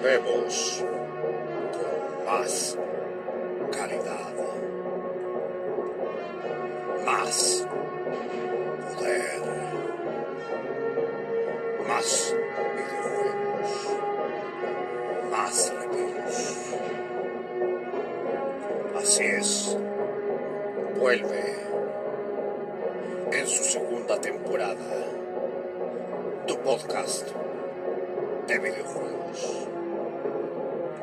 Volvemos con más calidad, más poder, más videojuegos, más reviews. Así es, vuelve en su segunda temporada tu podcast de videojuegos.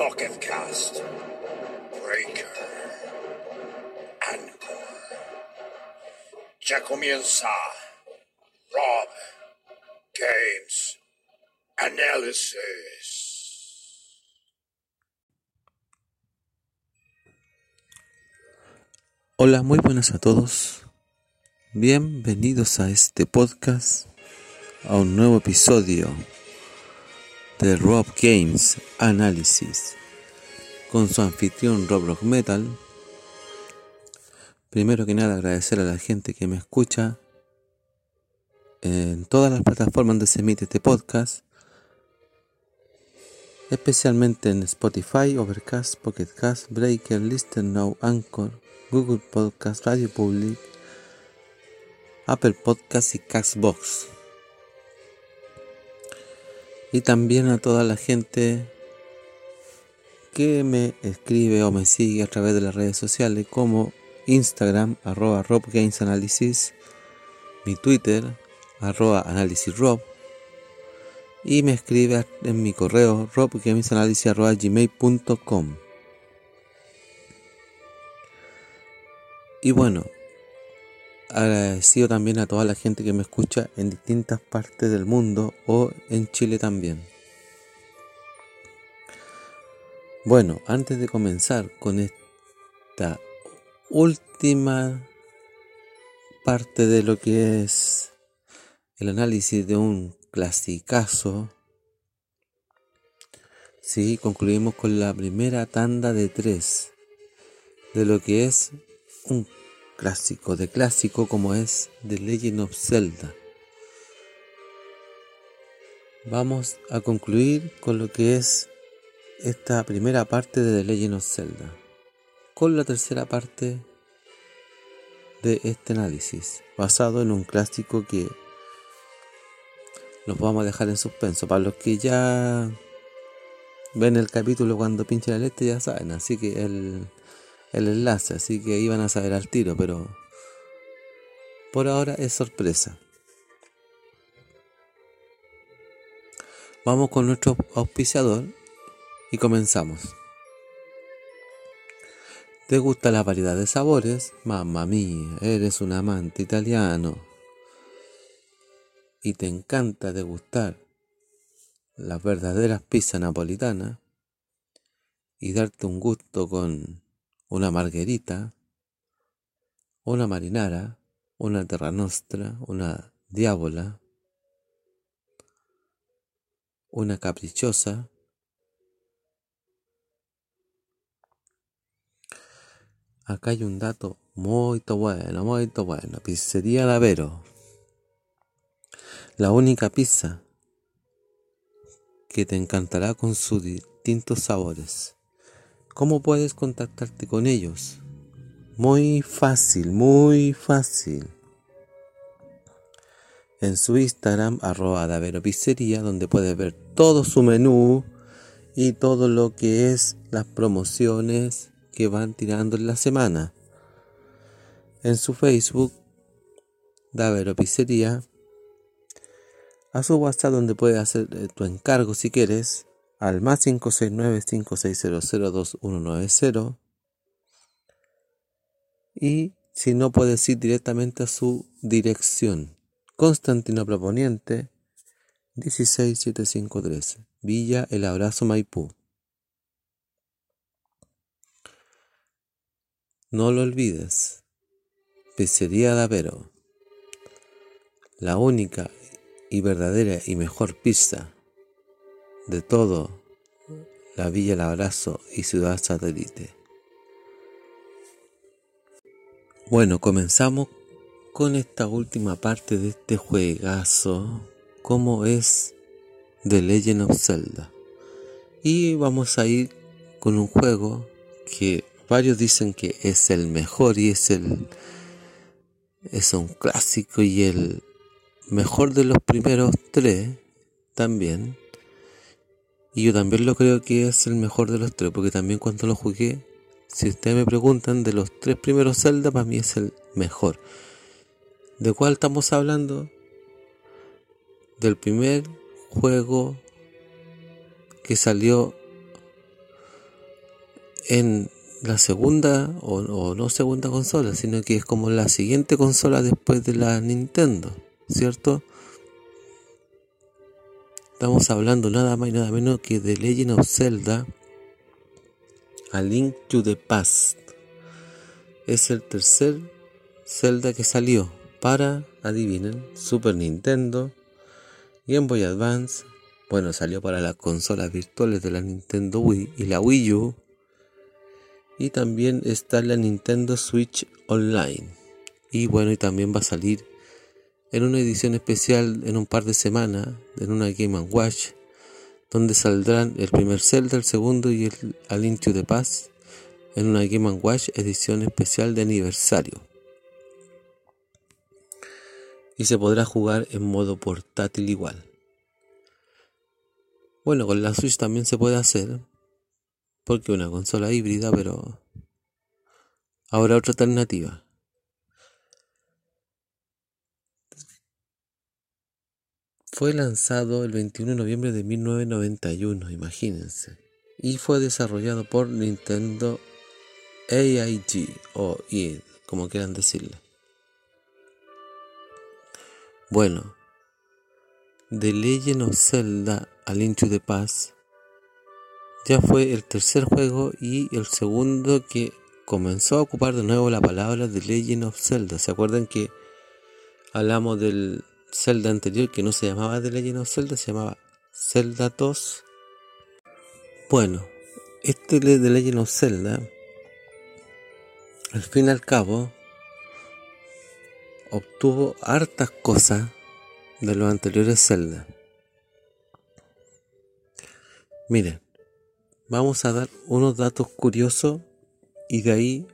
Pocket Cast, Breaker, Anchor. Ya comienza Rob Games Analysis. Hola, muy buenas a todos. Bienvenidos a este podcast, a un nuevo episodio de Rob Games Analysis con su anfitrión Rob Rock Metal. Primero que nada agradecer a la gente que me escucha en todas las plataformas donde se emite este podcast, especialmente en Spotify, Overcast, Pocket Cast, Breaker, Listen Now, Anchor, Google Podcast, Radio Public, Apple Podcast y Castbox. Y también a toda la gente que me escribe o me sigue a través de las redes sociales como Instagram, arroba Rob Games Analysis, mi Twitter, arroba Analysis Rob, y me escribe en mi correo robgamesanalysis.gmail.com Y bueno, agradecido también a toda la gente que me escucha en distintas partes del mundo o en Chile también. Bueno, antes de comenzar con esta última parte de lo que es el análisis de un clasicazo, sí, concluimos con la primera tanda de tres de lo que es un clásico de clásico como es The Legend of Zelda. Vamos a concluir con lo que es esta primera parte de The Legend of Zelda, con la tercera parte de este análisis, basado en un clásico que los vamos a dejar en suspenso. Para los que ya ven el capítulo cuando pinche la leche ya saben, así que el, el enlace, así que iban a saber al tiro, pero por ahora es sorpresa. Vamos con nuestro auspiciador y comenzamos. ¿Te gusta la variedad de sabores? Mamma mía, eres un amante italiano. Y te encanta degustar las verdaderas pizzas napolitanas y darte un gusto con una margherita, una marinara, una terra nostra, una diabola, una caprichosa, Acá hay un dato muy bueno, muy bueno. Pizzería Lavero. La única pizza que te encantará con sus distintos sabores. ¿Cómo puedes contactarte con ellos? Muy fácil, muy fácil. En su Instagram, arroba Davero Pizzería, donde puedes ver todo su menú y todo lo que es las promociones que van tirando en la semana. En su Facebook, Davero Pizzería. A su WhatsApp donde puedes hacer eh, tu encargo si quieres al más 569-5600-2190 y si no puedes ir directamente a su dirección. Constantinopla Poniente 167513, Villa El Abrazo Maipú. No lo olvides, Pizzería Davero, la única y verdadera y mejor pizza de todo la Villa El Abrazo y Ciudad Satélite. Bueno, comenzamos con esta última parte de este juegazo, como es The Legend of Zelda. Y vamos a ir con un juego que varios dicen que es el mejor y es el es un clásico y el mejor de los primeros tres también. Y yo también lo creo que es el mejor de los tres, porque también cuando lo jugué, si ustedes me preguntan de los tres primeros Zelda, para mí es el mejor. ¿De cuál estamos hablando? Del primer juego que salió en la segunda o, no segunda consola, sino que es como la siguiente consola después de la Nintendo, ¿cierto? Estamos hablando nada más y nada menos que de Legend of Zelda A Link to the Past. Es el tercer Zelda que salió para, adivinen, Super Nintendo, Game Boy Advance, bueno, salió para las consolas virtuales de la Nintendo Wii y la Wii U, y también está la Nintendo Switch Online. Y bueno, y también va a salir en una edición especial en un par de semanas, en una Game Watch, donde saldrán el primer Zelda, el segundo y el A Link Past en una Game Watch edición especial de aniversario. Y se podrá jugar en modo portátil igual. Bueno, con la Switch también se puede hacer, porque una consola híbrida, pero ahora otra alternativa. Fue lanzado el 21 de noviembre de 1991, imagínense, y fue desarrollado por Nintendo AIG o EA, como quieran decirle. Bueno, The Legend of Zelda A Link to the Past ya fue el tercer juego y el segundo que comenzó a ocupar de nuevo la palabra The Legend of Zelda. ¿Se acuerdan que hablamos del Zelda anterior que no se llamaba The Legend of Zelda, se llamaba Zelda 2? Bueno, este The Legend of Zelda, al fin y al cabo, obtuvo hartas cosas de los anteriores Zelda. Miren, vamos a dar unos datos curiosos y de ahí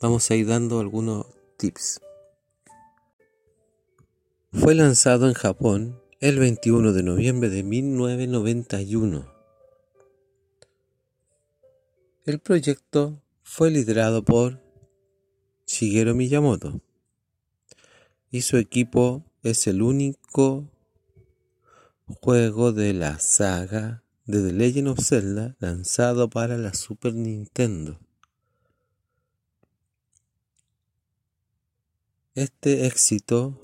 vamos a ir dando algunos tips. Fue lanzado en Japón el 21 de noviembre de 1991. El proyecto fue liderado por Shigeru Miyamoto y su equipo es el único juego de la saga de The Legend of Zelda lanzado para la Super Nintendo. Este éxito,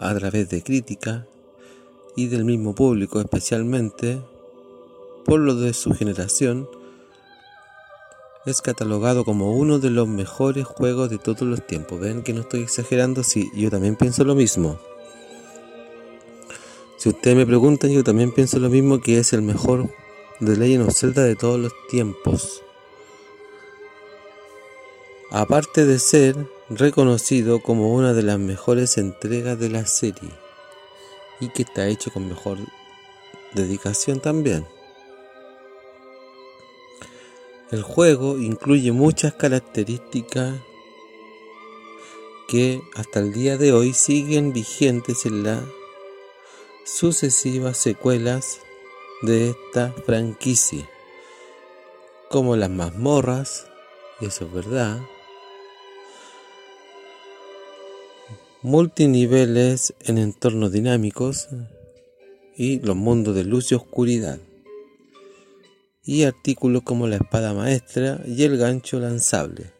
a través de crítica y del mismo público especialmente, por lo de su generación, es catalogado como uno de los mejores juegos de todos los tiempos. Ven que no estoy exagerando, sí, yo también pienso lo mismo. Si ustedes me preguntan, yo también pienso lo mismo que es el mejor de Legend of Zelda de todos los tiempos. Aparte de ser reconocido como una de las mejores entregas de la serie y que está hecho con mejor dedicación también. El juego incluye muchas características que hasta el día de hoy siguen vigentes en la sucesivas secuelas de esta franquicia, como las mazmorras, y eso es verdad, multiniveles en entornos dinámicos y los mundos de luz y oscuridad, y artículos como la espada maestra y el gancho lanzable.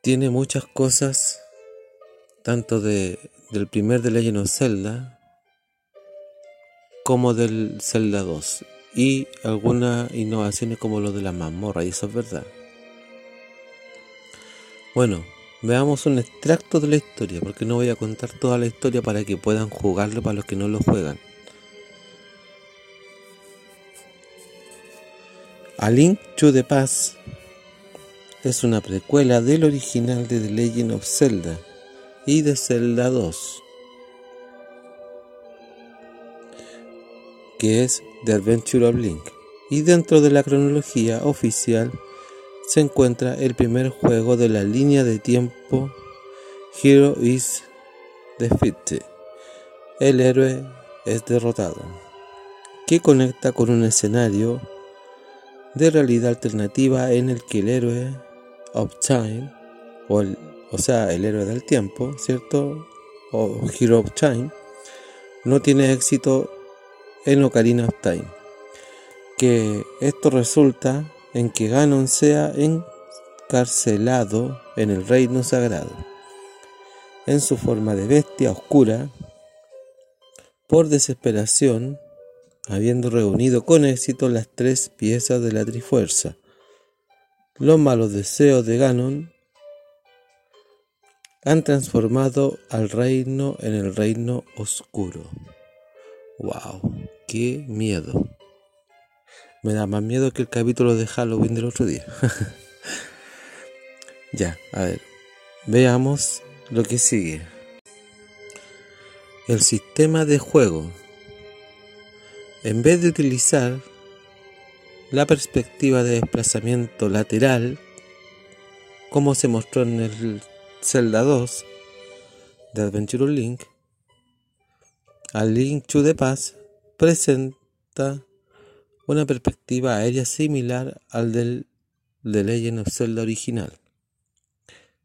Tiene muchas cosas tanto de, del primer de Legend of Zelda como del Zelda 2. y algunas innovaciones como lo de la mazmorra, y eso es verdad. Bueno, veamos un extracto de la historia, porque no voy a contar toda la historia para que puedan jugarlo para los que no lo juegan. A Link to the Past es una precuela del original de The Legend of Zelda y de Zelda 2, que es The Adventure of Link. Y dentro de la cronología oficial se encuentra el primer juego de la línea de tiempo Hero is Defeated. El héroe es derrotado, que conecta con un escenario de realidad alternativa en el que el héroe of Time, o, o sea, el héroe del tiempo, ¿cierto? O Hero of Time, no tiene éxito en Ocarina of Time. Que esto resulta en que Ganon sea encarcelado en el reino sagrado, en su forma de bestia oscura, por desesperación habiendo reunido con éxito las tres piezas de la Trifuerza. Los malos deseos de Ganon han transformado al reino en el reino oscuro. ¡Wow! ¡Qué miedo! Me da más miedo que el capítulo de Halloween del otro día. ya, a ver. Veamos lo que sigue. El sistema de juego en vez de utilizar la perspectiva de desplazamiento lateral, como se mostró en el Zelda 2 de Adventure Link, a Link to the Past presenta una perspectiva aérea similar al del The Legend of Zelda original.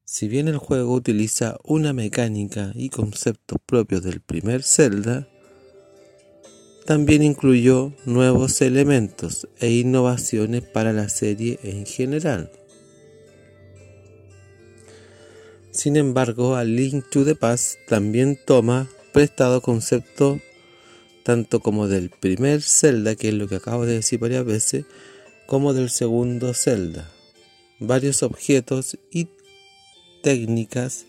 Si bien el juego utiliza una mecánica y conceptos propios del primer Zelda, también incluyó nuevos elementos e innovaciones para la serie en general. Sin embargo, A Link to the Past también toma prestado concepto tanto como del primer Zelda, que es lo que acabo de decir varias veces, como del segundo Zelda. Varios objetos y técnicas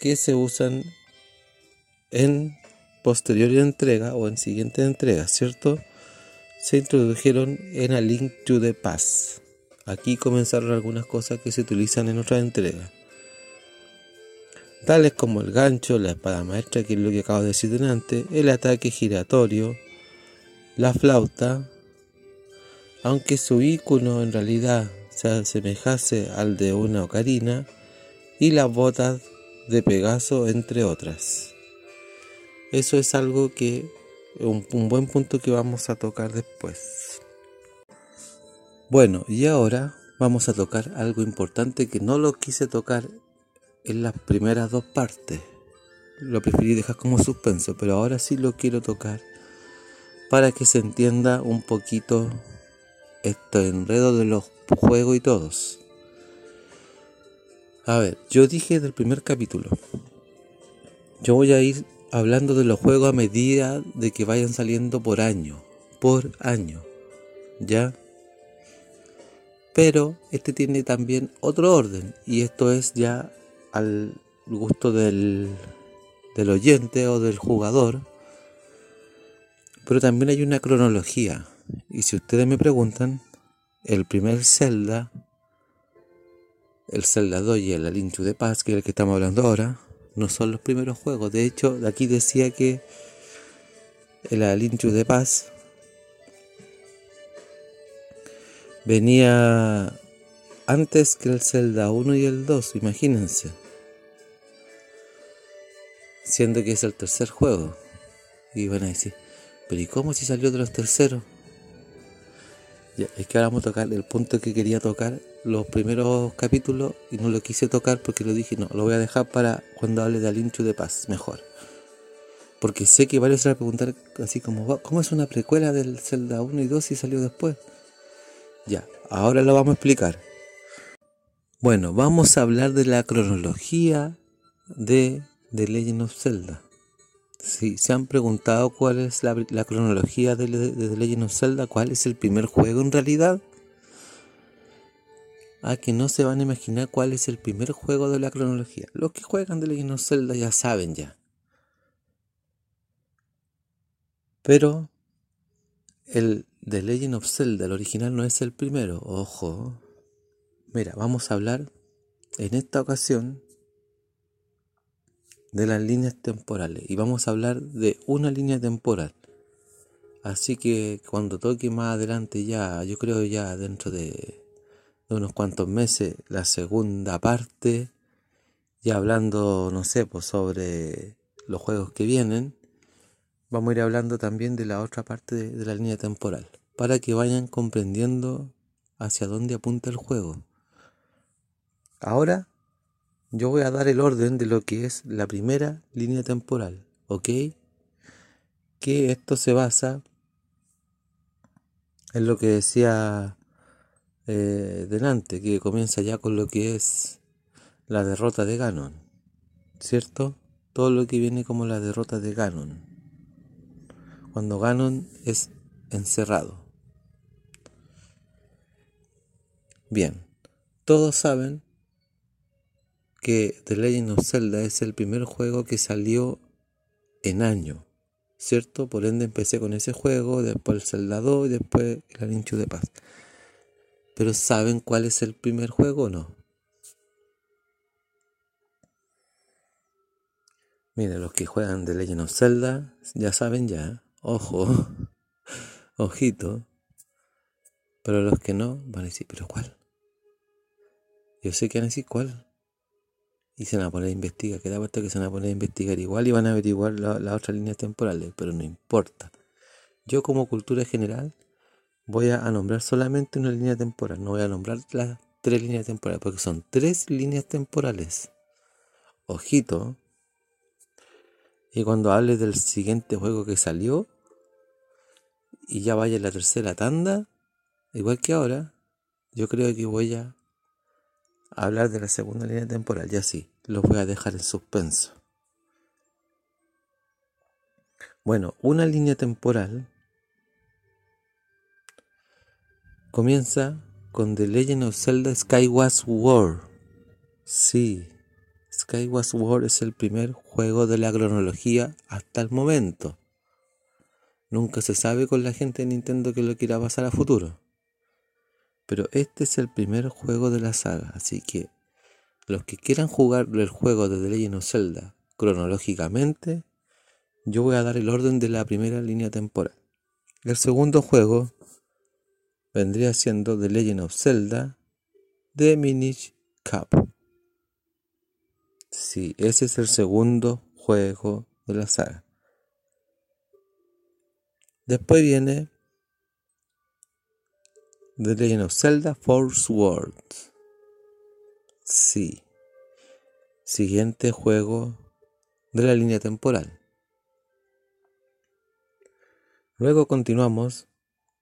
que se usan en posterior entrega o en siguiente entrega, ¿cierto? Se introdujeron en A Link to the Past. Aquí comenzaron algunas cosas que se utilizan en otras entregas. Tales como el gancho, la espada maestra, que es lo que acabo de decir antes, el ataque giratorio, la flauta, aunque su icono en realidad se asemejase al de una ocarina, y las botas de Pegaso, entre otras. Eso es algo que, un buen punto que vamos a tocar después. Bueno, y ahora vamos a tocar algo importante que no lo quise tocar en las primeras dos partes. Lo preferí dejar como suspenso, pero ahora sí lo quiero tocar para que se entienda un poquito este enredo de los juegos y todos. A ver, yo dije del primer capítulo. Yo voy a ir hablando de los juegos a medida de que vayan saliendo por año, por año, ¿ya? Pero este tiene también otro orden y esto es ya al gusto del, del oyente o del jugador. Pero también hay una cronología y si ustedes me preguntan, el primer Zelda, el Zelda 2 y el Alinchu de Paz, que es el que estamos hablando ahora, no son los primeros juegos. De hecho, aquí decía que el Alinchu de Paz venía antes que el Zelda 1 y el 2, imagínense. Siendo que es el tercer juego. Y van a decir, pero ¿y cómo si salió de los terceros? Ya, es que ahora vamos a tocar el punto que quería tocar los primeros capítulos y no lo quise tocar porque lo dije, no, lo voy a dejar para cuando hable de Alinchu de Paz, mejor. Porque sé que varios se van a preguntar así como, ¿cómo es una precuela del Zelda 1 y 2 y salió después? Ya, ahora lo vamos a explicar. Bueno, vamos a hablar de la cronología de The Legend of Zelda. Sí, se han preguntado cuál es la, cronología de, de, The Legend of Zelda, cuál es el primer juego en realidad. A que no se van a imaginar cuál es el primer juego de la cronología. Los que juegan The Legend of Zelda ya saben ya. Pero el The Legend of Zelda, el original, no es el primero. Ojo. Mira, vamos a hablar en esta ocasión de las líneas temporales y vamos a hablar de una línea temporal. Así que cuando toque más adelante ya, yo creo ya dentro de, unos cuantos meses, la segunda parte, ya hablando, no sé, pues sobre los juegos que vienen, vamos a ir hablando también de la otra parte de la línea temporal, para que vayan comprendiendo hacia dónde apunta el juego. Ahora yo voy a dar el orden de lo que es la primera línea temporal, ¿ok? Que esto se basa en lo que decía eh, delante, que comienza ya con lo que es la derrota de Ganon, ¿cierto? Todo lo que viene como la derrota de Ganon, cuando Ganon es encerrado. Bien, todos saben que The Legend of Zelda es el primer juego que salió en año, ¿cierto? Por ende empecé con ese juego, después el Zelda 2 y después el Alinchu de Paz. Pero ¿saben cuál es el primer juego o no? Miren, los que juegan The Legend of Zelda ya saben ya, ojo, ojito. Pero los que no van a decir, ¿pero cuál? Yo sé que van a decir cuál y se van a poner a investigar. Queda puesto que se van a poner a investigar igual y van a averiguar las otras líneas temporales, pero no importa. Yo como cultura general voy a nombrar solamente una línea temporal, no voy a nombrar las tres líneas temporales, porque son tres líneas temporales. Ojito. Y cuando hable del siguiente juego que salió, y ya vaya la tercera tanda, igual que ahora, yo creo que voy a hablar de la segunda línea temporal, ya sí, los voy a dejar en suspenso. Bueno, una línea temporal comienza con The Legend of Zelda Skyward Sword. Sí, Skyward Sword es el primer juego de la cronología hasta el momento. Nunca se sabe con la gente de Nintendo que lo quiera pasar a futuro. Pero este es el primer juego de la saga, así que los que quieran jugar el juego de The Legend of Zelda cronológicamente, yo voy a dar el orden de la primera línea temporal. El segundo juego vendría siendo The Legend of Zelda The Minish Cap. Sí, ese es el segundo juego de la saga. Después viene The Legend of Zelda Force World. Sí. Siguiente juego de la línea temporal. Luego continuamos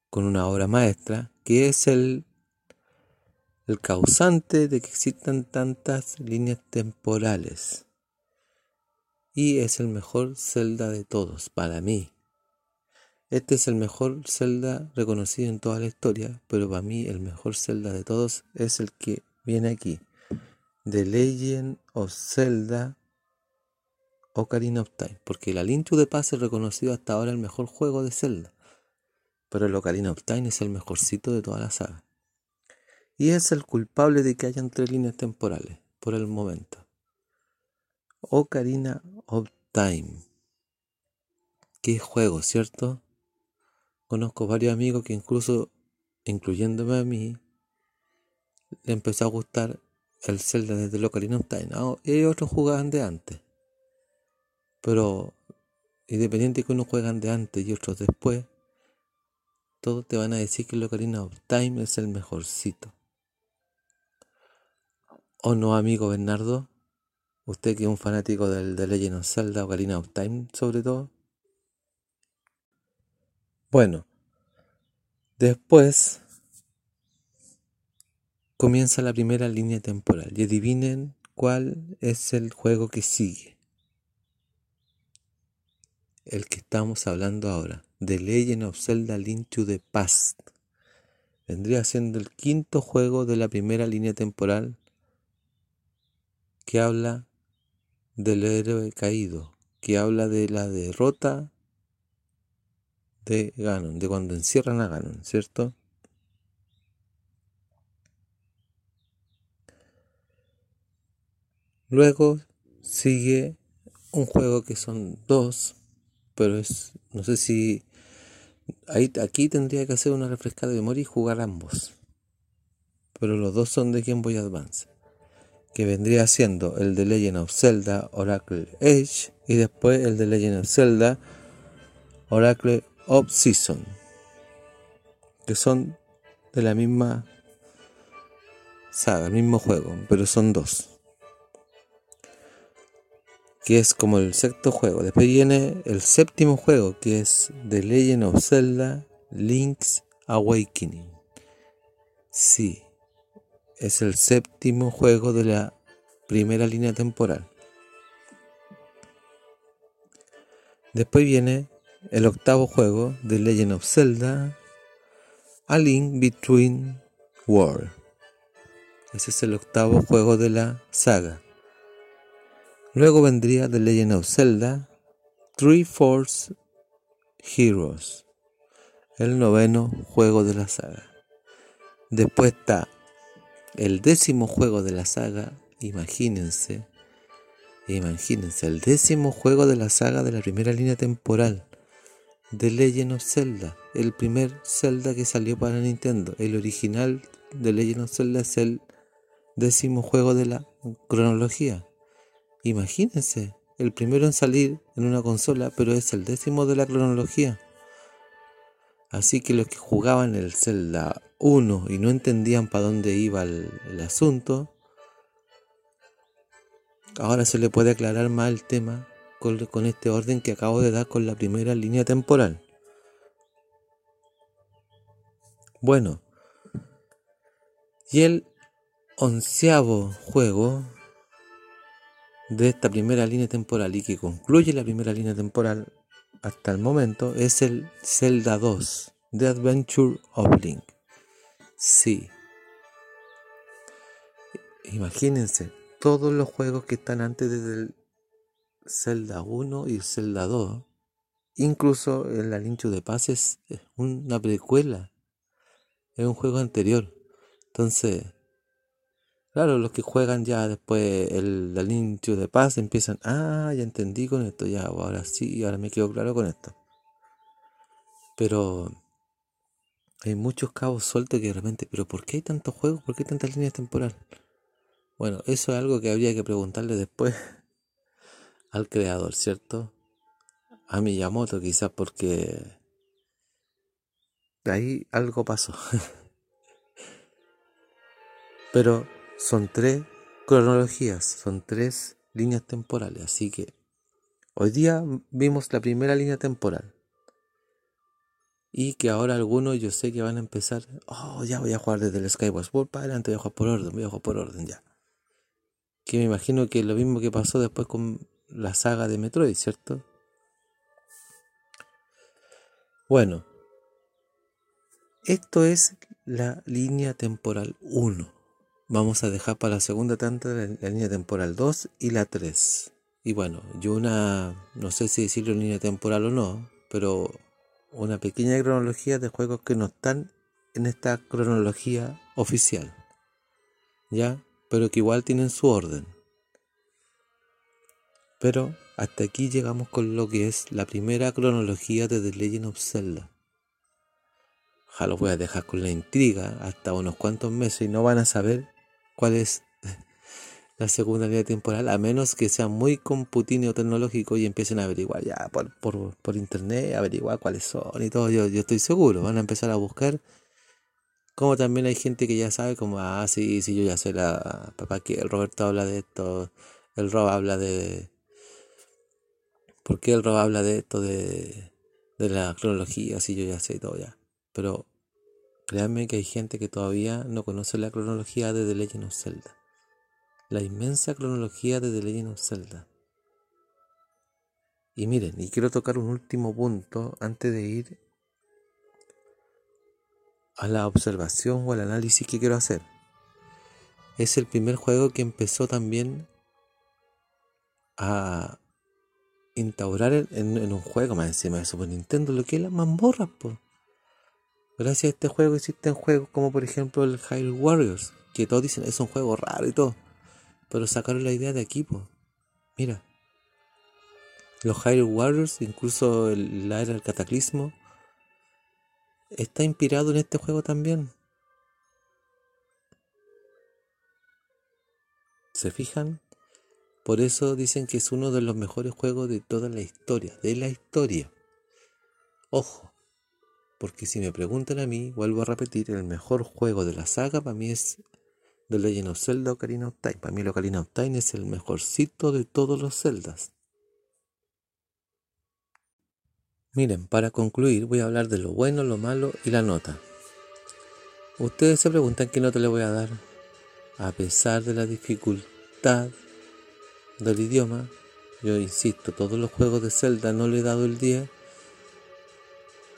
con una obra maestra que es el, el causante de que existan tantas líneas temporales. Y es el mejor Zelda de todos para mí. Este es el mejor Zelda reconocido en toda la historia, pero para mí el mejor Zelda de todos es el que viene aquí. The Legend of Zelda Ocarina of Time, porque el Link de Paz es reconocido hasta ahora el mejor juego de Zelda, pero el Ocarina of Time es el mejorcito de toda la saga. Y es el culpable de que hayan tres líneas temporales, por el momento. Ocarina of Time. Qué juego, ¿cierto? Conozco varios amigos que incluso, incluyéndome a mí, le empezó a gustar el Zelda desde el Ocarina of Time. Y otros jugaban de antes. Pero independiente que uno juegan de antes y otros después, todos te van a decir que el Ocarina of Time es el mejorcito. ¿O no, amigo Bernardo? Usted que es un fanático del de Legend of Zelda, Ocarina of Time sobre todo. Bueno, después comienza la primera línea temporal y adivinen cuál es el juego que sigue. el que estamos hablando ahora, The Legend of Zelda Link to the Past. Vendría siendo el quinto juego de la primera línea temporal que habla del héroe caído, que habla de la derrota de Ganon, de cuando encierran a Ganon, ¿cierto? Luego sigue un juego que son dos, pero es, no sé si, ahí, aquí tendría que hacer una refrescada de memoria y jugar ambos. Pero los dos son de Game Boy Advance, que vendría siendo el de Legend of Zelda Oracle Age y después el de Legend of Zelda Oracle of Season, que son de la misma saga, el mismo juego, pero son dos que es como el sexto juego. Después viene el séptimo juego, que es The Legend of Zelda Link's Awakening. Sí, es el séptimo juego de la primera línea temporal. Después viene el octavo juego, The Legend of Zelda A Link Between Worlds. Ese es el octavo juego de la saga. Luego vendría The Legend of Zelda, Three Force Heroes, el noveno juego de la saga. Después está el décimo juego de la saga, imagínense, imagínense, el décimo juego de la saga de la primera línea temporal, The Legend of Zelda, el primer Zelda que salió para Nintendo. El original de Legend of Zelda es el décimo juego de la cronología. Imagínense, el primero en salir en una consola, pero es el décimo de la cronología. Así que los que jugaban el Zelda 1 y no entendían para dónde iba el, asunto, ahora se le puede aclarar más el tema con, este orden que acabo de dar con la primera línea temporal. Bueno, y el onceavo juego de esta primera línea temporal y que concluye la primera línea temporal hasta el momento es el Zelda 2, The Adventure of Link. Sí. Imagínense, todos los juegos que están antes del Zelda 1 y el Zelda 2, incluso el Alincho de Paz es una precuela, es un juego anterior. Entonces, Claro, los que juegan ya después el anillo de paz empiezan, ah, ya entendí con esto, ya, ahora sí, ahora me quedo claro con esto. Pero hay muchos cabos sueltos que realmente, pero ¿por qué hay tantos juegos? ¿Por qué hay tantas líneas temporales? Bueno, eso es algo que habría que preguntarle después al creador, ¿cierto? A Miyamoto quizás porque ahí algo pasó. Pero son tres cronologías, son tres líneas temporales. Así que hoy día vimos la primera línea temporal. Y que ahora algunos yo sé que van a empezar, oh, ya voy a jugar desde el Skyward Sword para adelante, voy a jugar por orden, voy a jugar por orden ya. Que me imagino que lo mismo que pasó después con la saga de Metroid, ¿cierto? Bueno, esto es la línea temporal 1 vamos a dejar para la segunda tanda la, línea temporal 2 y la 3. Y bueno, yo una, no sé si decirlo línea temporal o no, pero una pequeña cronología de juegos que no están en esta cronología oficial. ¿Ya? Pero que igual tienen su orden. Pero hasta aquí llegamos con lo que es la primera cronología de The Legend of Zelda. Ya los voy a dejar con la intriga hasta unos cuantos meses y no van a saber cuál es la segunda línea temporal, a menos que sea muy computinio tecnológico y empiecen a averiguar ya por, por, internet, averiguar cuáles son y todo. Yo, yo estoy seguro, van a empezar a buscar. Como también hay gente que ya sabe, como, ah, sí, sí, yo ya sé, la papá que el Roberto habla de esto, el Rob habla de. ¿Por qué el Rob habla de esto, de, de la cronología? Sí, yo ya sé todo ya. Pero Créanme que hay gente que todavía no conoce la cronología de The Legend of Zelda. La inmensa cronología de The Legend of Zelda. Y miren, y quiero tocar un último punto antes de ir a la observación o al análisis que quiero hacer. Es el primer juego que empezó también a instaurar en, un juego más encima de Super Nintendo lo que es las mazmorras, pues. Gracias a este juego existen juegos como por ejemplo el Hyrule Warriors, que todos dicen es un juego raro y todo, pero sacaron la idea de aquí. Mira, los Hyrule Warriors, incluso la era del cataclismo, está inspirado en este juego también. ¿Se fijan? Por eso dicen que es uno de los mejores juegos de toda la historia, de la historia. Ojo, porque si me preguntan a mí, vuelvo a repetir, el mejor juego de la saga para mí es The Legend of Zelda Ocarina of Time. Para mí el Ocarina of Time es el mejorcito de todos los Zeldas. Miren, para concluir voy a hablar de lo bueno, lo malo y la nota. Ustedes se preguntan qué nota le voy a dar. A pesar de la dificultad del idioma, yo insisto, todos los juegos de Zelda no le he dado el 10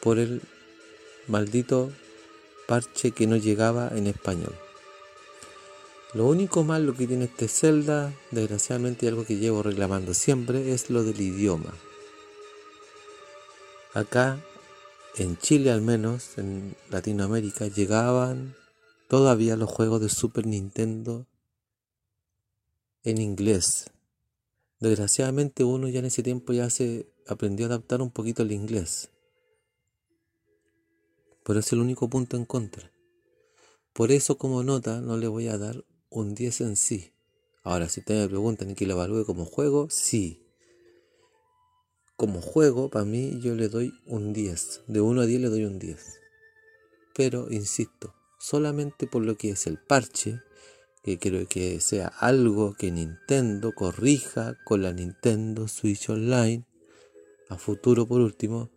por el maldito parche que no llegaba en español. Lo único malo que tiene este Zelda, desgraciadamente algo que llevo reclamando siempre, es lo del idioma. Acá, en Chile al menos, en Latinoamérica, llegaban todavía los juegos de Super Nintendo en inglés. Desgraciadamente uno ya en ese tiempo ya se aprendió a adaptar un poquito al inglés. Pero es el único punto en contra. Por eso como nota no le voy a dar un 10 en sí. Ahora, si ustedes me preguntan que lo evalúe como juego, sí como juego, para mí yo le doy un 10. De 1 a 10 le doy un 10. Pero, insisto, solamente por lo que es el parche, que quiero que sea algo que Nintendo corrija con la Nintendo Switch Online, a futuro por último,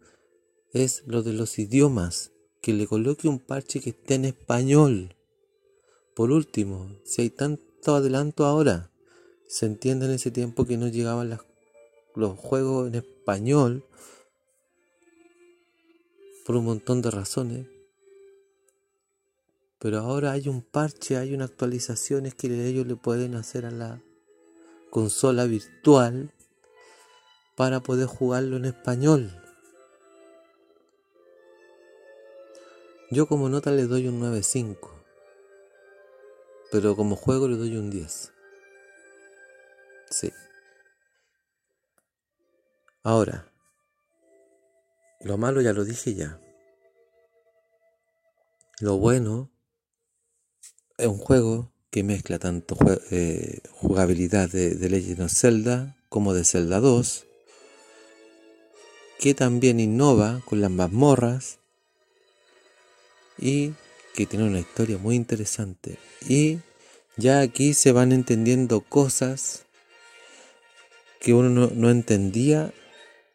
es lo de los idiomas, que le coloque un parche que esté en español. Por último, si hay tanto adelanto ahora, se entiende en ese tiempo que no llegaban los juegos en español por un montón de razones. Pero ahora hay un parche, hay unas actualizaciones que ellos le pueden hacer a la consola virtual para poder jugarlo en español. Yo como nota le doy un 9.5, pero como juego le doy un 10. Sí. Ahora, lo malo ya lo dije ya. Lo bueno es un juego que mezcla tanto eh, jugabilidad de, de Legend of Zelda como de Zelda 2, que también innova con las mazmorras y que tiene una historia muy interesante. Y ya aquí se van entendiendo cosas que uno no entendía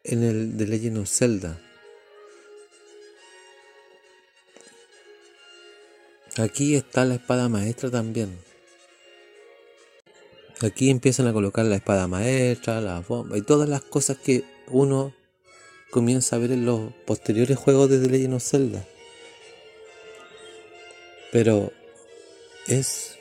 en el de Legend of Zelda. Aquí está la espada maestra también. Aquí empiezan a colocar la espada maestra, la bomba y todas las cosas que uno comienza a ver en los posteriores juegos de The Legend of Zelda. Pero es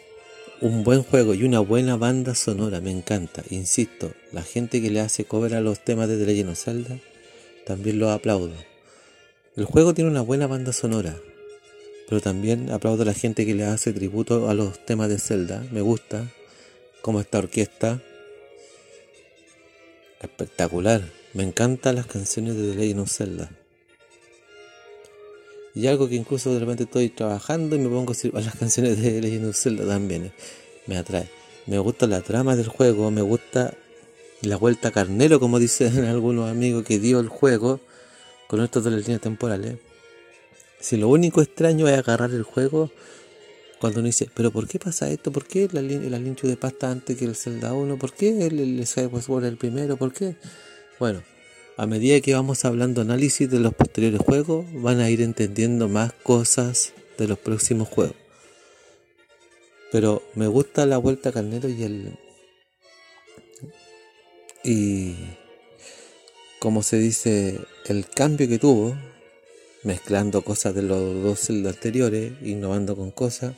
un buen juego y una buena banda sonora, me encanta. Insisto, la gente que le hace cover a los temas de The Legend of Zelda, también lo aplaudo. El juego tiene una buena banda sonora, pero también aplaudo a la gente que le hace tributo a los temas de Zelda. Me gusta como esta orquesta. Espectacular. Me encantan las canciones de The Legend of Zelda. Y algo que incluso de repente estoy trabajando y me pongo a las canciones de Legend of Zelda también. Eh, me atrae. Me gusta la trama del juego, me gusta la vuelta carnero, como dicen algunos amigos, que dio el juego con esto de las líneas temporales. Si lo único extraño es agarrar el juego cuando uno dice, pero ¿por qué pasa esto? ¿Por qué la, la de pasta antes que el Zelda 1? ¿Por qué el, el Skyward el primero? ¿Por qué? Bueno, a medida que vamos hablando análisis de los posteriores juegos, van a ir entendiendo más cosas de los próximos juegos. Pero me gusta la vuelta carnero y el. Y. como se dice, el cambio que tuvo, mezclando cosas de los dos Zelda anteriores, innovando con cosas,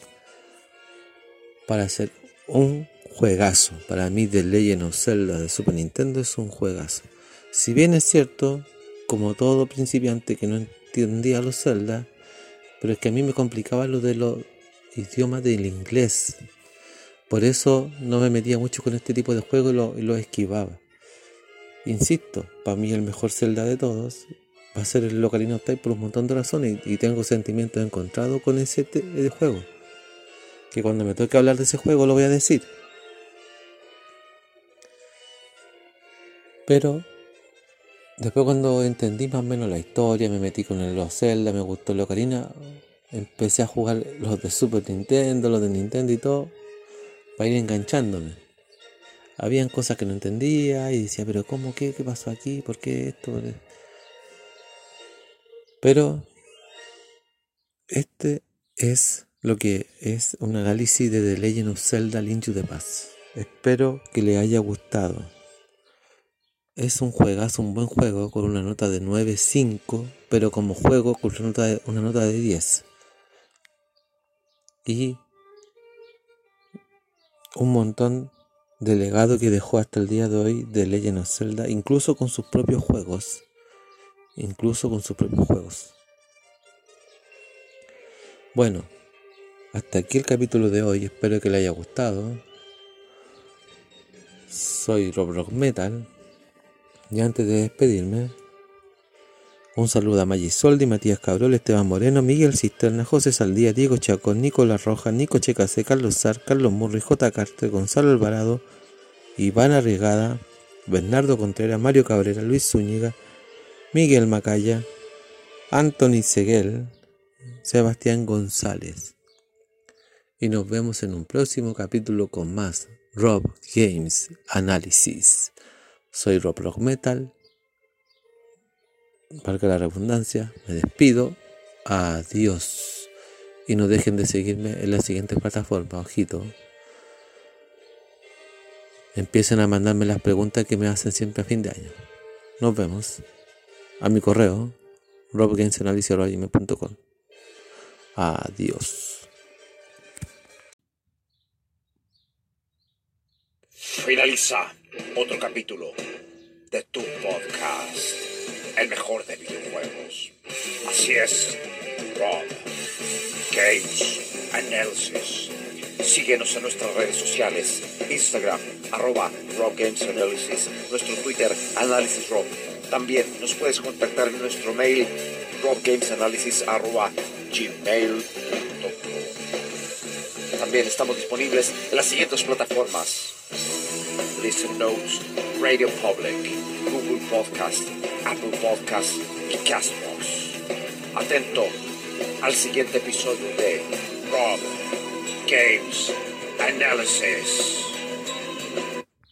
para hacer un juegazo. Para mí, The Legend of Zelda de Super Nintendo es un juegazo. Si bien es cierto, como todo principiante que no entendía los Zelda, pero es que a mí me complicaba lo de los idiomas del inglés. Por eso no me metía mucho con este tipo de juegos y lo, esquivaba. Insisto, para mí el mejor Zelda de todos va a ser el Ocarina of por un montón de razones y, tengo sentimientos encontrados con ese juego. Que cuando me toque hablar de ese juego lo voy a decir. Pero después cuando entendí más o menos la historia, me metí con los Zelda, me gustó el Ocarina, empecé a jugar los de Super Nintendo, los de Nintendo y todo, para ir enganchándome. Habían cosas que no entendía y decía, pero ¿cómo qué? ¿Qué pasó aquí? ¿Por qué esto? Pero este es lo que es un análisis de The Legend of Zelda Link to the Past. Espero que le haya gustado. Es un juegazo, un buen juego con una nota de 9.5, pero como juego con una nota de, una nota de 10. Y un montón de legado que dejó hasta el día de hoy de Legend of Zelda, incluso con sus propios juegos. Incluso con sus propios juegos. Bueno, hasta aquí el capítulo de hoy. Espero que le haya gustado. Soy Rob Rock Metal. Y antes de despedirme, un saludo a Maggi Soldi, Matías Cabrol, Esteban Moreno, Miguel Cisterna, José Saldía, Diego Chacón, Nicolás Rojas, Nico Checase, Carlos Sar, Carlos Murri, J. Carter, Gonzalo Alvarado, Iván Arrigada, Bernardo Contreras, Mario Cabrera, Luis Zúñiga, Miguel Macaya, Anthony Seguel, Sebastián González. Y nos vemos en un próximo capítulo con más Rob Games Analysis. Soy Rob Rock Metal. Para la redundancia, me despido. Adiós. Y no dejen de seguirme en la siguiente plataforma, ojito. Empiecen a mandarme las preguntas que me hacen siempre a fin de año. Nos vemos. A mi correo, robgamesanalysis.com. Adiós. Finaliza otro capítulo de tu podcast, el mejor de videojuegos. Así es, Rob Games Analysis. Síguenos en nuestras redes sociales, Instagram, arroba Rob Games Analysis, nuestro Twitter, Análisis Rob. También nos puedes contactar en nuestro mail, robgamesanalysis arroba gmail.com. También estamos disponibles en las siguientes plataformas. Listen Notes, Radio Public, Google Podcast, Apple Podcast y Castbox. Atento al siguiente episodio de Rob Games Analysis.